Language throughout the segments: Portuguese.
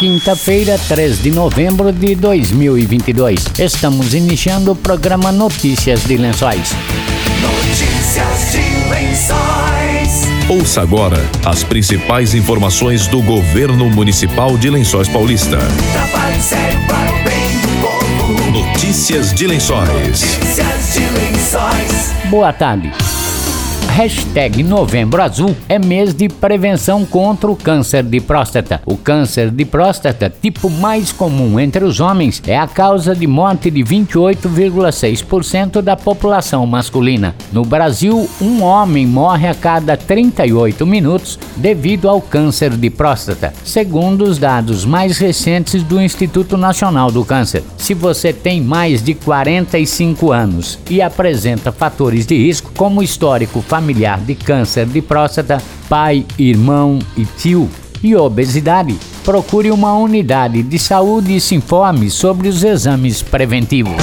quinta-feira, 3 de novembro de 2022. Estamos iniciando o programa Notícias de Lençóis. Notícias de Lençóis. Ouça agora as principais informações do governo municipal de Lençóis Paulista. Notícias de Lençóis. Notícias de Lençóis. Boa tarde. Hashtag Novembro Azul é mês de prevenção contra o câncer de próstata. O câncer de próstata, tipo mais comum entre os homens, é a causa de morte de 28,6% da população masculina. No Brasil, um homem morre a cada 38 minutos devido ao câncer de próstata, segundo os dados mais recentes do Instituto Nacional do Câncer. Se você tem mais de 45 anos e apresenta fatores de risco, como histórico familiar de câncer de próstata, pai, irmão e tio, e obesidade, procure uma unidade de saúde e se informe sobre os exames preventivos.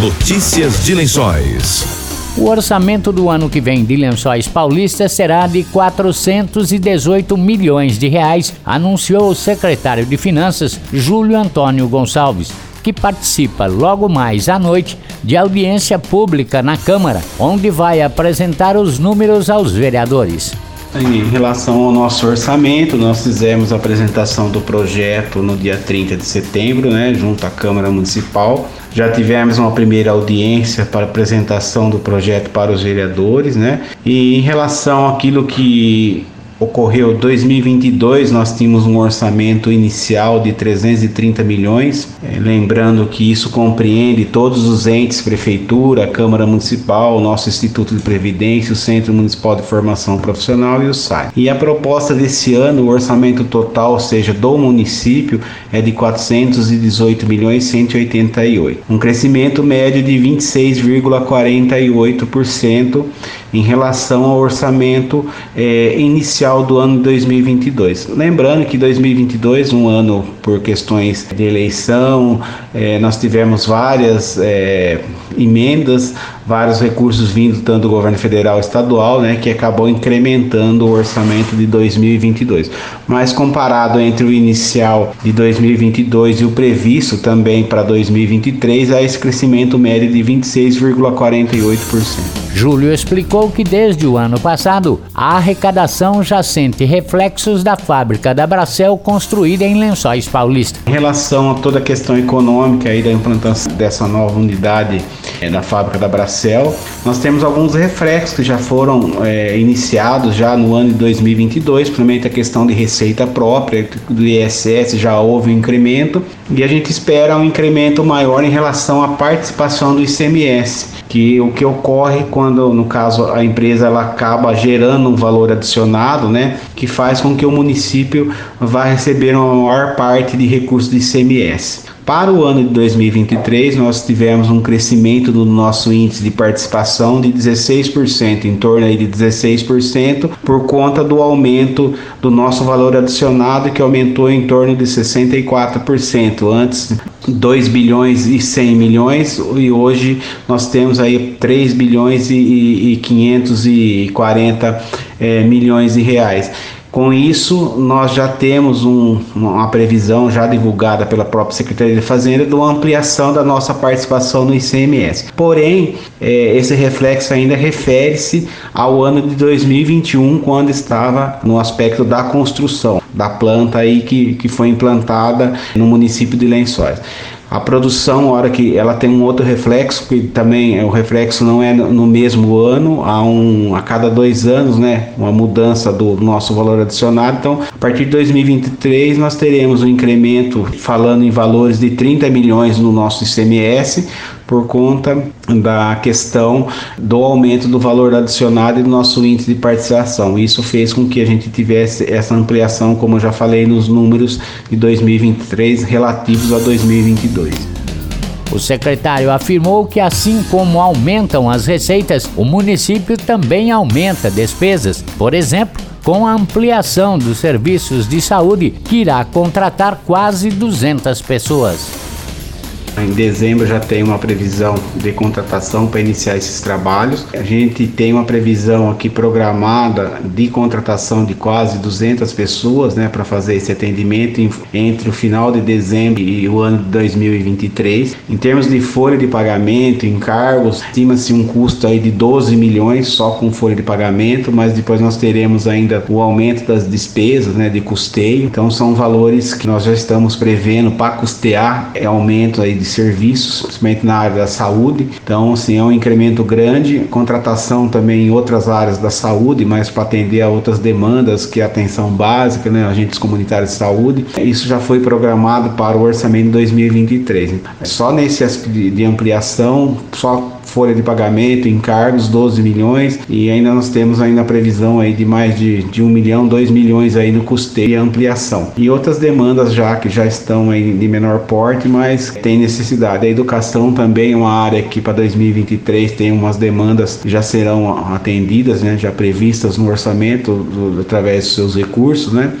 Notícias de Lençóis. O orçamento do ano que vem de Lençóis Paulista será de 418 milhões de reais, anunciou o secretário de Finanças, Júlio Antônio Gonçalves, que participa logo mais à noite de audiência pública na Câmara, onde vai apresentar os números aos vereadores. Em relação ao nosso orçamento, nós fizemos a apresentação do projeto no dia 30 de setembro, né, junto à Câmara Municipal. Já tivemos uma primeira audiência para apresentação do projeto para os vereadores, né? E em relação àquilo que ocorreu 2022, nós tínhamos um orçamento inicial de 330 milhões, eh, lembrando que isso compreende todos os entes, prefeitura, Câmara Municipal, nosso Instituto de Previdência, o Centro Municipal de Formação Profissional e o SAI. E a proposta desse ano, o orçamento total, ou seja, do município, é de 418 milhões 188, um crescimento médio de 26,48% em relação ao orçamento eh, inicial do ano de 2022. Lembrando que 2022, um ano por questões de eleição, eh, nós tivemos várias eh, emendas, vários recursos vindo tanto do governo federal estadual, né, que acabou incrementando o orçamento de 2022. Mas comparado entre o inicial de 2022 e o previsto também para 2023, há esse crescimento médio de 26,48%. Júlio explicou que desde o ano passado a arrecadação já sente reflexos da fábrica da Bracel construída em Lençóis Paulista. Em relação a toda a questão econômica aí da implantação dessa nova unidade é, na fábrica da Bracel, nós temos alguns reflexos que já foram é, iniciados já no ano de 2022, principalmente a questão de receita própria do ISS já houve um incremento. E a gente espera um incremento maior em relação à participação do ICMS, que o que ocorre quando no caso a empresa ela acaba gerando um valor adicionado, né, que faz com que o município vá receber uma maior parte de recursos do ICMS. Para o ano de 2023, nós tivemos um crescimento do nosso índice de participação de 16%, em torno aí de 16%, por conta do aumento do nosso valor adicionado, que aumentou em torno de 64%. Antes, 2 bilhões e 100 milhões, e hoje nós temos aí 3 bilhões e, e 540 é, milhões de reais. Com isso, nós já temos um, uma previsão já divulgada pela própria Secretaria de Fazenda de uma ampliação da nossa participação no ICMS. Porém, é, esse reflexo ainda refere-se ao ano de 2021, quando estava no aspecto da construção da planta aí que, que foi implantada no município de Lençóis. A produção, a hora que ela tem um outro reflexo, que também o reflexo não é no mesmo ano, há um a cada dois anos, né, uma mudança do nosso valor adicionado. Então, a partir de 2023 nós teremos um incremento, falando em valores de 30 milhões no nosso ICMS, por conta da questão do aumento do valor adicionado e do nosso índice de participação. Isso fez com que a gente tivesse essa ampliação, como eu já falei, nos números de 2023 relativos a 2022. O secretário afirmou que, assim como aumentam as receitas, o município também aumenta despesas. Por exemplo, com a ampliação dos serviços de saúde, que irá contratar quase 200 pessoas. Em dezembro já tem uma previsão de contratação para iniciar esses trabalhos. A gente tem uma previsão aqui programada de contratação de quase 200 pessoas, né, para fazer esse atendimento entre o final de dezembro e o ano de 2023. Em termos de folha de pagamento, encargos, estima-se um custo aí de 12 milhões só com folha de pagamento, mas depois nós teremos ainda o aumento das despesas, né, de custeio. Então são valores que nós já estamos prevendo para custear é aumento aí de serviços, principalmente na área da saúde. Então, assim, é um incremento grande, contratação também em outras áreas da saúde, mas para atender a outras demandas, que é atenção básica, né, agentes comunitários de saúde. Isso já foi programado para o orçamento de 2023. Só nesse aspecto de ampliação, só folha de pagamento, encargos 12 milhões e ainda nós temos ainda a previsão aí de mais de, de 1 milhão, 2 milhões aí no custeio e ampliação. E outras demandas já que já estão aí de menor porte, mas tem necessidade. A educação também é uma área que para 2023 tem umas demandas que já serão atendidas, né, já previstas no orçamento do, através dos seus recursos, né?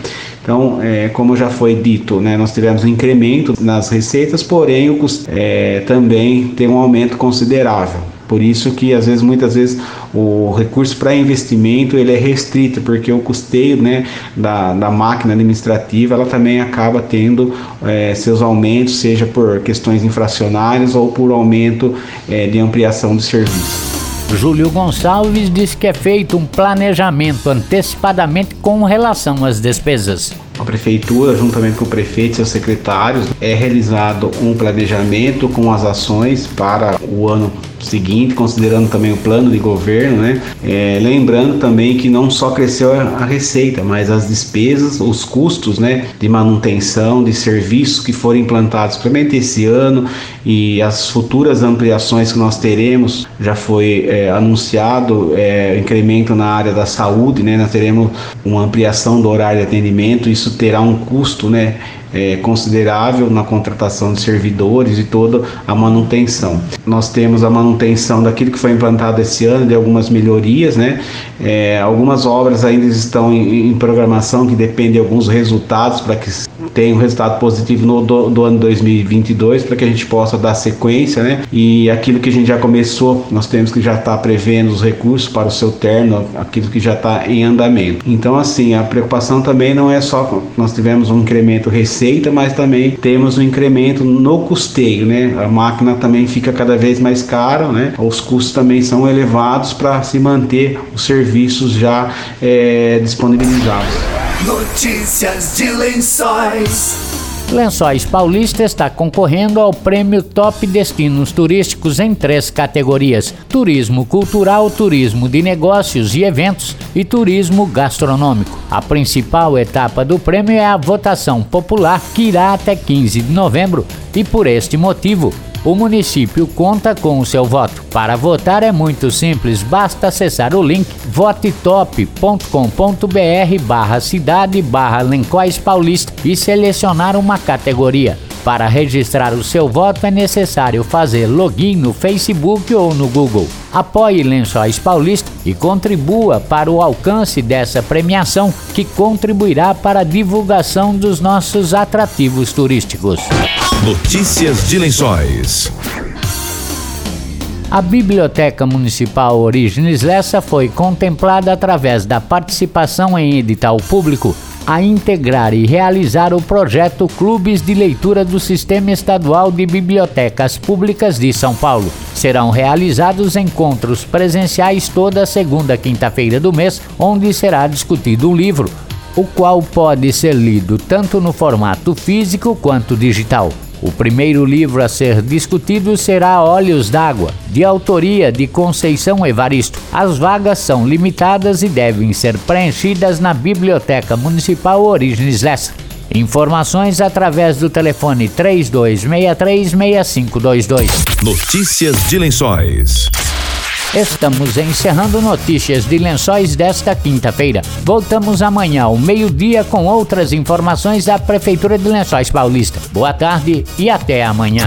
Então, é, como já foi dito, né, nós tivemos um incremento nas receitas, porém o custo, é, também tem um aumento considerável. Por isso que às vezes, muitas vezes, o recurso para investimento ele é restrito, porque o custeio né, da, da máquina administrativa ela também acaba tendo é, seus aumentos, seja por questões infracionárias ou por aumento é, de ampliação de serviços. Júlio Gonçalves diz que é feito um planejamento antecipadamente com relação às despesas. A prefeitura, juntamente com o prefeito e seus secretários, é realizado um planejamento com as ações para o ano seguinte, considerando também o plano de governo, né? É, lembrando também que não só cresceu a receita, mas as despesas, os custos, né, de manutenção, de serviços que foram implantados principalmente esse ano e as futuras ampliações que nós teremos, já foi é, anunciado é, incremento na área da saúde, né? Nós teremos uma ampliação do horário de atendimento, isso terá um custo, né? É, considerável na contratação de servidores e toda a manutenção. Nós temos a manutenção daquilo que foi implantado esse ano, de algumas melhorias, né? É, algumas obras ainda estão em, em programação que dependem de alguns resultados para que tenha um resultado positivo no do, do ano 2022 para que a gente possa dar sequência, né? E aquilo que a gente já começou, nós temos que já estar tá prevendo os recursos para o seu terno, aquilo que já está em andamento. Então, assim, a preocupação também não é só nós tivemos um incremento receita, mas também temos um incremento no custeio, né? A máquina também fica cada vez mais cara, né? Os custos também são elevados para se manter os serviços já é, disponibilizados. Notícias de Lençóis. Lençóis Paulista está concorrendo ao prêmio Top Destinos Turísticos em três categorias: turismo cultural, turismo de negócios e eventos e turismo gastronômico. A principal etapa do prêmio é a votação popular, que irá até 15 de novembro, e por este motivo, o município conta com o seu voto. Para votar é muito simples, basta acessar o link votetop.com.br barra cidade barra Lençóis Paulista e selecionar uma categoria. Para registrar o seu voto é necessário fazer login no Facebook ou no Google. Apoie Lençóis Paulista e contribua para o alcance dessa premiação que contribuirá para a divulgação dos nossos atrativos turísticos. Notícias de Lençóis. A Biblioteca Municipal Origens Lessa foi contemplada através da participação em edital público a integrar e realizar o projeto Clubes de Leitura do Sistema Estadual de Bibliotecas Públicas de São Paulo. Serão realizados encontros presenciais toda segunda quinta-feira do mês, onde será discutido um livro, o qual pode ser lido tanto no formato físico quanto digital. O primeiro livro a ser discutido será Olhos d'Água, de autoria de Conceição Evaristo. As vagas são limitadas e devem ser preenchidas na Biblioteca Municipal Origens Lessa. Informações através do telefone 32636522. Notícias de Lençóis. Estamos encerrando notícias de lençóis desta quinta-feira. Voltamos amanhã ao meio-dia com outras informações da Prefeitura de Lençóis Paulista. Boa tarde e até amanhã.